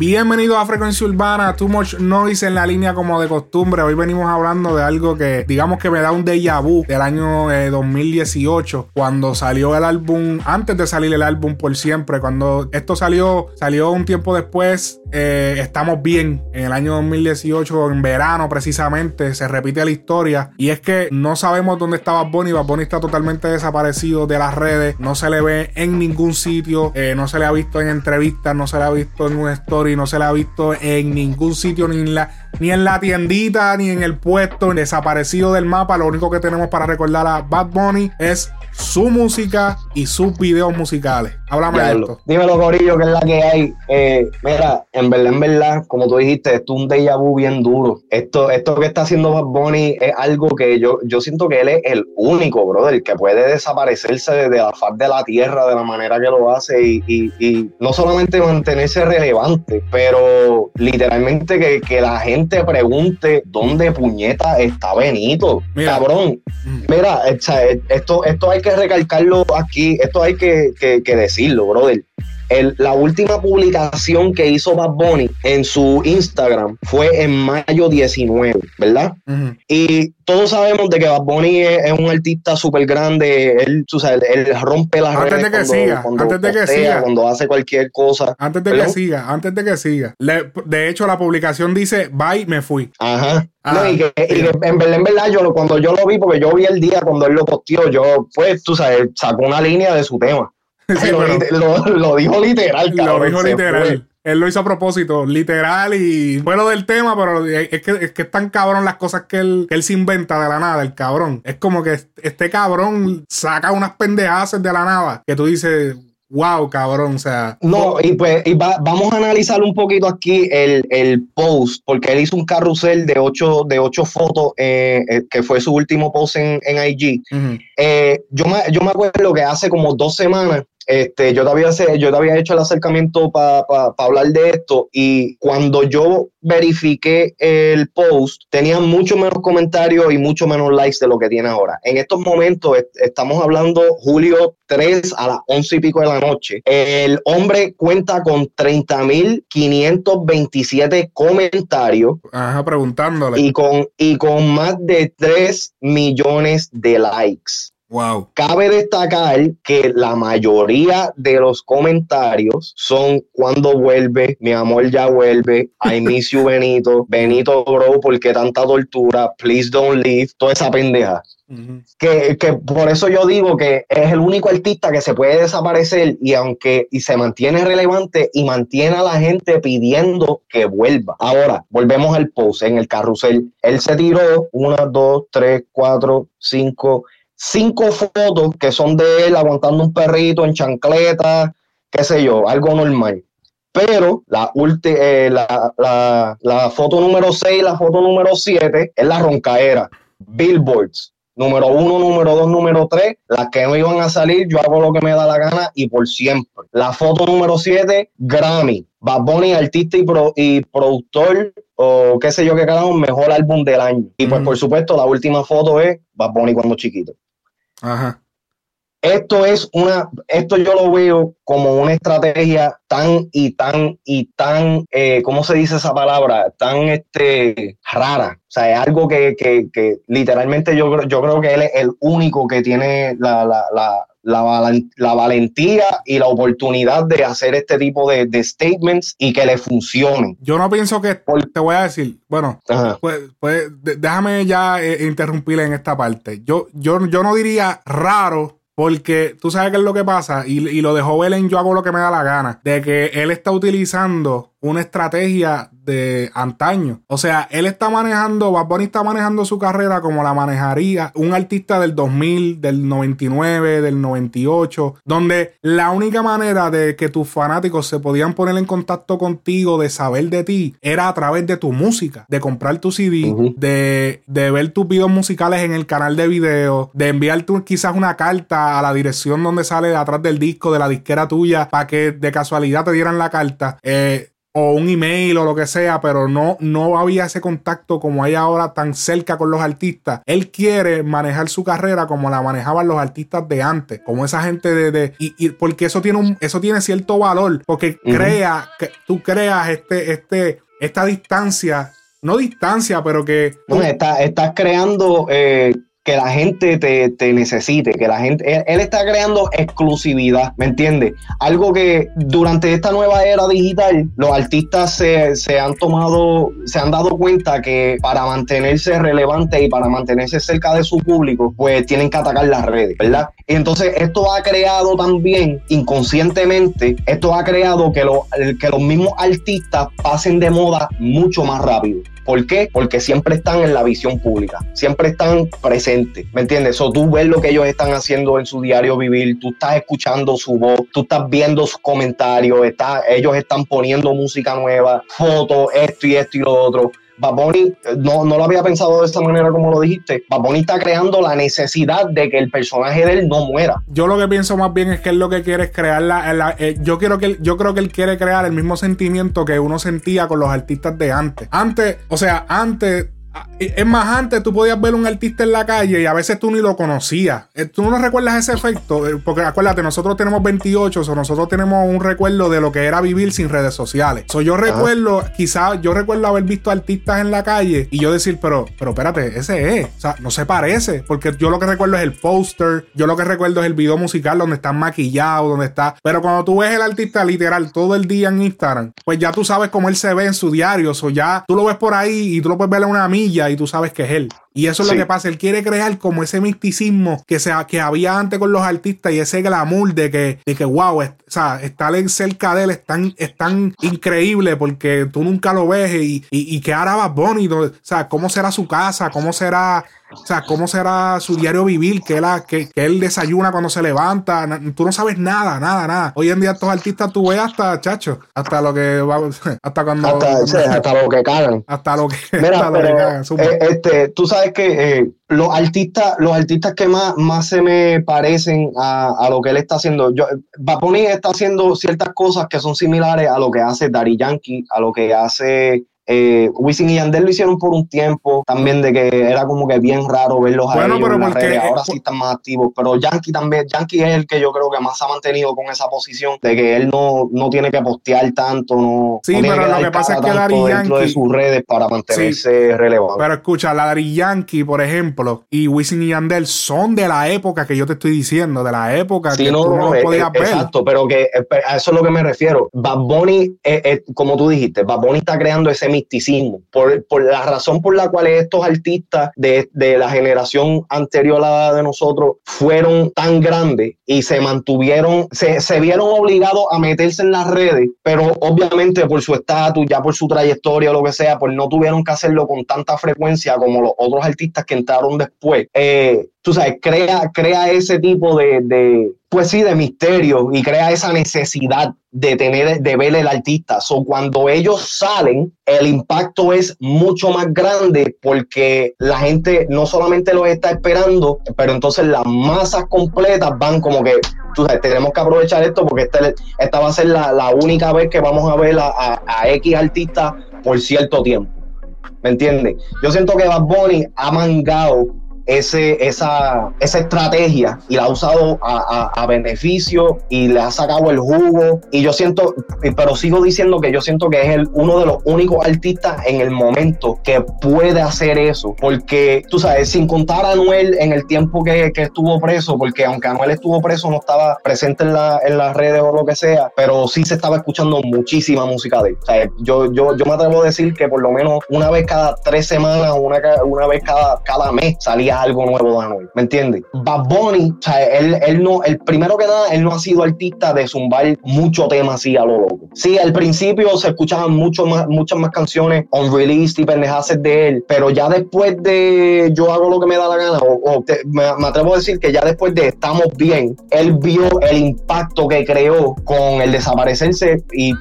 Bienvenido a Frecuencia Urbana, Too Much Noise en la línea como de costumbre. Hoy venimos hablando de algo que digamos que me da un déjà vu del año 2018, eh, cuando salió el álbum, antes de salir el álbum por siempre, cuando esto salió, salió un tiempo después, eh, estamos bien, en el año 2018, en verano precisamente, se repite la historia. Y es que no sabemos dónde estaba Bonnie, Bad Bunny está totalmente desaparecido de las redes, no se le ve en ningún sitio, eh, no se le ha visto en entrevistas, no se le ha visto en un story no se la ha visto en ningún sitio, ni en la, ni en la tiendita, ni en el puesto, desaparecido del mapa. Lo único que tenemos para recordar a Bad Bunny es su música y sus videos musicales. Háblame de esto. Dímelo, Corillo, que es la que hay. Eh, mira, en verdad, en verdad, como tú dijiste, esto es un déjà vu bien duro. Esto, esto que está haciendo Bad Bunny es algo que yo, yo siento que él es el único, brother, que puede desaparecerse de la faz de la tierra de la manera que lo hace y, y, no solamente mantenerse relevante, pero literalmente que, que, la gente pregunte dónde puñeta está Benito. Cabrón, mm. mira, esto, esto hay que recalcarlo aquí, esto hay que, que decirlo, brother la última publicación que hizo Bad Bunny en su Instagram fue en mayo 19, ¿verdad? Y todos sabemos de que Bad Bunny es, un artista súper grande. Él, rompe las antes redes. De que cuando, siga, cuando antes de que siga. Cuando hace cualquier cosa. Antes de que siga, antes de que siga. de hecho, la publicación dice, bye, me fui. Ajá. Ah, no, y que, en verdad, en verdad, yo, cuando yo lo vi, porque yo vi el día cuando él lo posteó, yo, pues, tú sabes, sacó una línea de su tema. Lo, dijo literal, Lo dijo literal. Él lo hizo a propósito, literal, y fue lo del tema, pero es que, es que tan cabrón las cosas que él, que él se inventa de la nada, el cabrón. Es como que este cabrón saca unas pendejadas de la nada que tú dices, wow, cabrón, o sea. No, y pues vamos a analizar un poquito aquí el, post, porque él hizo un carrusel de ocho, de ocho fotos, eh, eh, que fue su último post en, en IG. Eh, yo, me, yo me acuerdo que hace como dos semanas este, yo, te había, yo te había hecho el acercamiento para hablar de esto y cuando yo verifiqué el post, tenía mucho menos comentarios y mucho menos likes de lo que tiene ahora. En estos momentos estamos hablando julio 3 a las 11 y pico de la noche. El hombre cuenta con 30.527 comentarios. Ajá, preguntándole. Y con, y con más de 3 millones de likes. Wow. Cabe destacar que la mayoría de los comentarios son cuando vuelve, mi amor ya vuelve, I miss you Benito, Benito bro, ¿por qué tanta tortura? Please don't leave, toda esa pendeja. que, que, por eso yo digo que es el único artista que se puede desaparecer y aunque y se mantiene relevante y mantiene a la gente pidiendo que vuelva. Ahora, volvemos al post en el carrusel. Él se tiró una, dos, tres, cuatro, cinco, cinco fotos que son de él aguantando un perrito en chancleta, qué sé yo, algo normal. Pero la, eh, la, la, foto número 6 la foto número 7 es la roncaera. Billboards. Número 1, número 2, número 3. Las que no iban a salir, yo hago lo que me da la gana y por siempre. La foto número 7, Grammy. Bad Bunny, artista y, y productor o qué sé yo qué carajo, mejor álbum del año. Y pues por supuesto la última foto es Bad Bunny cuando chiquito. Ajá. Esto es una, esto yo lo veo como una estrategia tan y tan y tan, eh, ¿cómo se dice esa palabra? Tan este, rara. O sea, es algo que, que, que literalmente yo, yo creo que él es el único que tiene la, la, la, la, valentía y la oportunidad de hacer este tipo de, statements y que le funcionen. Yo no pienso que, te voy a decir, bueno, pues, pues déjame ya eh, interrumpirle en esta parte. Yo, yo, yo no diría raro porque tú sabes qué es lo que pasa, y, y, lo dejó en Yo hago lo que me da la gana, de que él está utilizando una estrategia de antaño. O sea, él está manejando, Bad Bunny está manejando su carrera como la manejaría un artista del 2000, del 99, del 98, donde la única manera de que tus fanáticos se podían poner en contacto contigo, de saber de ti, era a través de tu música, de comprar tu CD, de, de, ver tus videos musicales en el canal de video, de enviar quizás una carta a la dirección donde sale atrás del disco de la disquera tuya para que de casualidad te dieran la carta. Eh, o un email o lo que sea, pero no, no había ese contacto como hay ahora tan cerca con los artistas. Él quiere manejar su carrera como la manejaban los artistas de antes, como esa gente de... y, porque eso tiene, un, eso tiene cierto valor, porque crea, que tú creas este, este, esta distancia no distancia, pero que. No, estás creando eh, que la gente te, necesite, que la gente, él, está creando exclusividad, ¿me entiendes? Algo que durante esta nueva era digital, los artistas se, han tomado, se han dado cuenta que para mantenerse relevantes y para mantenerse cerca de su público, pues tienen que atacar las redes, ¿verdad? Y entonces esto ha creado también, inconscientemente, esto ha creado que, que los mismos artistas pasen de moda mucho más rápido. ¿Por qué? Porque siempre están en la visión pública, siempre están presentes, ¿me entiendes? O tú ves lo que ellos están haciendo en su diario vivir, tú estás escuchando su voz, tú estás viendo sus comentarios, ellos están poniendo música nueva, fotos, esto y esto y lo otro. Baboni, no, no lo había pensado de esa manera como lo dijiste. Baboni está creando la necesidad de que el personaje de él no muera. Yo lo que pienso más bien es que él lo que quiere es crear la. Eh, yo, quiero que yo creo que él quiere crear el mismo sentimiento que uno sentía con los artistas de antes. Antes, o sea, antes es más, antes tú podías ver un artista en la calle y a veces tú ni lo conocías. Eh, ¿Tú no recuerdas ese efecto? Eh, porque acuérdate, nosotros tenemos 28, o nosotros tenemos un recuerdo de lo que era vivir sin redes sociales. So, yo recuerdo, quizás yo recuerdo haber visto artistas en la calle y yo decir, pero, pero espérate, ese es. O sea, no se parece. Porque yo lo que recuerdo es el póster, yo lo que recuerdo es el video musical donde están maquillados, donde está. Pero cuando tú ves el artista literal todo el día en Instagram, pues ya tú sabes cómo él se ve en su diario. O ya tú lo ves por ahí y tú lo puedes ver en una amiga y tú sabes que es él. Y eso es lo que pasa. Él quiere crear como ese misticismo que, sea, que había antes con los artistas y ese glamour de que, de que wow, o sea, estar cerca de él es tan, es tan increíble porque tú nunca lo ves y, y, y que ahora va bonito. O sea, cómo será su casa, cómo será o sea, ¿cómo será su diario vivir? Que él, que, él desayuna cuando se levanta. Tú no sabes nada, nada, nada. Hoy en día estos artistas tú ves hasta, chacho, hasta lo que va, hasta cuando... Hasta, lo que cagan. Hasta lo que, Mira, cagan. Eh, este, tú sabes que eh, los artistas, los artistas que más, más se me parecen a, lo que él está haciendo, yo, Baponi está haciendo ciertas cosas que son similares a lo que hace Daddy Yankee, a lo que hace eh, Wisin y Yandel lo hicieron por un tiempo también de que era como que bien raro verlos a ellos en las redes. Ahora sí están más activos, pero Yankee también, Yankee es el que yo creo que más ha mantenido con esa posición de que él no, no tiene que postear tanto, no, sí, pero lo que pasa es que Dari dentro de sus redes para mantenerse relevante. Pero escucha, la Dari Yankee, por ejemplo, y Wisin y Yandel son de la época que yo te estoy diciendo, de la época que no, tú no, lo podías ver. Exacto, pero que eh, a eso es lo que me refiero. Bad Bunny, eh, como tú dijiste, Bad Bunny está creando ese por, por la razón por la cual estos artistas de, de la generación anterior a la de nosotros fueron tan grandes y se mantuvieron, se, se vieron obligados a meterse en las redes, pero obviamente por su estatus, ya por su trayectoria o lo que sea, pues no tuvieron que hacerlo con tanta frecuencia como los otros artistas que entraron después. Eh, tú sabes, crea, crea ese tipo de, pues sí, de misterio y crea esa necesidad de tener, de ver el artista. So, cuando ellos salen, el impacto es mucho más grande porque la gente no solamente los está esperando, pero entonces las masas completas van como que, tú tenemos que aprovechar esto porque este, esta va a ser la, única vez que vamos a ver a, a, a X artista por cierto tiempo. ¿Me entiendes? Yo siento que Bad Bunny ha mangado ese, esa, esa estrategia y la ha usado a, a, beneficio y le ha sacado el jugo. Y yo siento, pero sigo diciendo que yo siento que es el, uno de los únicos artistas en el momento que puede hacer eso. Porque, tú sabes, sin contar a Anuel en el tiempo que, que estuvo preso, porque aunque Anuel estuvo preso, no estaba presente en, la, en las redes o lo que sea, pero sí se estaba escuchando muchísima música de él. O sea, yo, yo, yo me atrevo a decir que por lo menos una vez cada tres semanas, una, una vez cada, cada mes salía algo nuevo de Anuel, ¿me entiendes? Bad Bunny, o sea, él, él, no, el primero que nada, él no ha sido artista de zumbar mucho tema así a lo loco. Sí, al principio se escuchaban mucho más, muchas más canciones on release y pendejaces de él, pero ya después de Yo hago lo que me da la gana, o, me, atrevo a decir que ya después de Estamos bien, él vio el impacto que creó con el desaparecerse y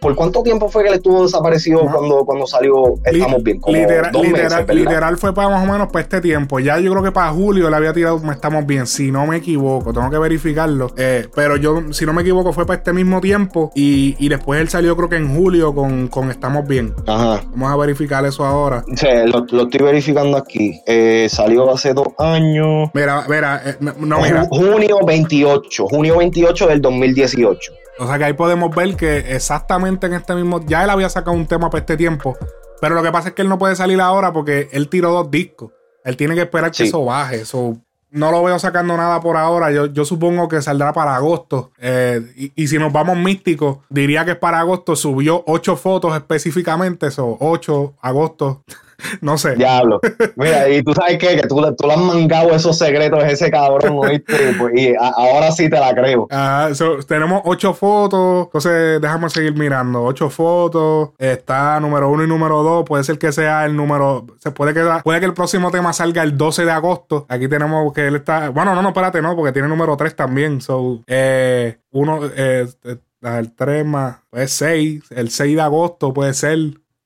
por cuánto tiempo fue que él estuvo desaparecido cuando, cuando salió Estamos bien. literal, literal, fue para más o menos para este tiempo. Ya ya yo creo que para julio le había tirado Estamos Bien, si no me equivoco, tengo que verificarlo. Eh, pero yo, si no me equivoco, fue para este mismo tiempo y, después él salió creo que en julio con, Estamos Bien. Ajá. Vamos a verificar eso ahora. Sí, lo, estoy verificando aquí. Eh, salió hace dos años. Mira, mira, eh, no, mira. Junio 28, junio 28 del 2018. O sea que ahí podemos ver que exactamente en este mismo. Ya él había sacado un tema para este tiempo. Pero lo que pasa es que él no puede salir ahora porque él tiró dos discos. Él tiene que esperar que eso baje. Eso no lo veo sacando nada por ahora. Yo, supongo que saldrá para agosto. Eh, y, si nos vamos místicos, diría que es para agosto. Subió ocho fotos específicamente. Eso, 8 agosto. no sé. Diablo. Mira, y tú sabes qué? que tú, tú le has mangado esos secretos a ese cabrón, ¿oíste? Pues, y ahora sí te la creo. Ah, tenemos ocho fotos. Entonces, déjame seguir mirando. Ocho fotos. Está número uno y número dos. Puede ser que sea el número. Se puede que puede que el próximo tema salga el 12 de agosto. Aquí tenemos que él está. Bueno, no, no, espérate, no, porque tiene número tres también. So, eh, uno, eh, eh el 3 más, pues 6, el 6 de agosto puede ser,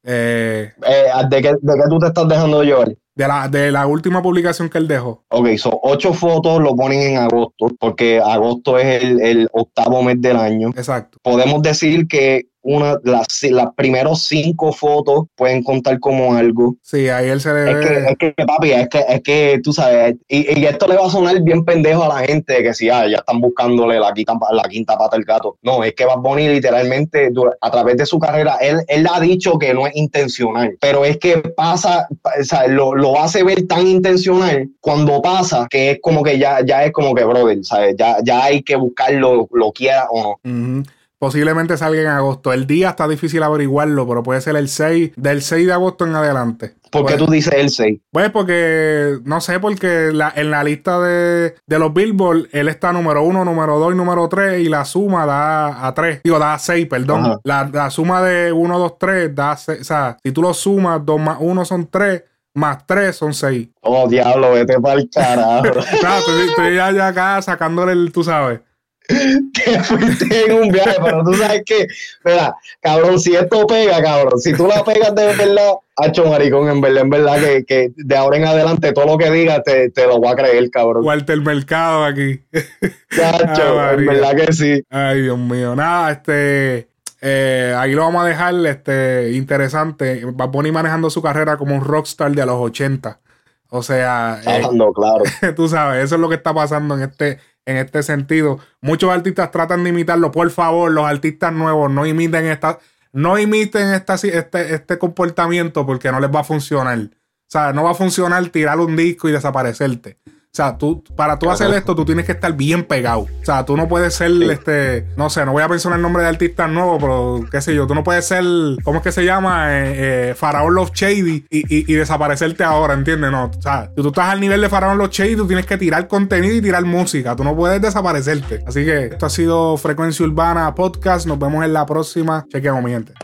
eh, eh, ¿de, qué, ¿De qué tú te estás dejando llevar? De la, de la última publicación que él dejó. Ok, son ocho fotos lo ponen en agosto, porque agosto es el, el octavo mes del año. Exacto. Podemos decir que una, las, las primeros cinco fotos pueden contar como algo. Sí, ahí él se ve. Es que, es que papi, es que, es que tú sabes, y, y, esto le va a sonar bien pendejo a la gente que si ah, ya están buscándole la quinta, la quinta pata al gato. No, es que Bad Bunny literalmente a través de su carrera, él, él ha dicho que no es intencional, pero es que pasa, o sea, lo, lo hace ver tan intencional cuando pasa que es como que ya, ya es como que, brother, ¿sabes? Ya, ya hay que buscarlo, lo quiera o no. Posiblemente salga en agosto. El día está difícil averiguarlo, pero puede ser el 6, del 6 de agosto en adelante. ¿Por qué pues, tú dices el 6? Pues porque, no sé, porque en la lista de, los Billboard, él está número 1, número 2 y número 3 y la suma da a 3. Digo, da a 6, perdón. La, suma de 1, 2, 3 da a 6. O sea, si tú lo sumas, 2 más 1 son 3 más 3 son 6. Oh, diablo, vete para el carajo. claro, estoy, ya, acá sacándole el, tú sabes. te fuiste en un viaje, pero tú sabes que, mira, cabrón, si esto pega, cabrón, si tú la pegas de verdad, hacho maricón, en verdad, en verdad, que, que de ahora en adelante todo lo que digas te, te, lo voy a creer, cabrón. Walter Mercado aquí. Chacho, en verdad que sí. Ay, Dios mío. Nada, este. Eh, ahí lo vamos a dejar este, interesante. Va a poner manejando su carrera como un rockstar de los 80. O sea, eh, claro. tú sabes, eso es lo que está pasando en este, en este sentido. Muchos artistas tratan de imitarlo. Por favor, los artistas nuevos no imiten esta, no imiten esta, este, este comportamiento porque no les va a funcionar. O sea, no va a funcionar tirar un disco y desaparecerte. O sea, tú, para tú hacer esto, tú tienes que estar bien pegado. O sea, tú no puedes ser, este, no sé, no voy a mencionar el nombre de artista nuevo, pero qué sé yo, tú no puedes ser, ¿cómo es que se llama? Eh, eh, Faraón Love Shady y, desaparecerte ahora, ¿entiendes? No, o sea, si tú estás al nivel de Faraón Love Shady, tú tienes que tirar contenido y tirar música. Tú no puedes desaparecerte. Así que esto ha sido Frecuencia Urbana Podcast. Nos vemos en la próxima. Chequeamos, mi gente.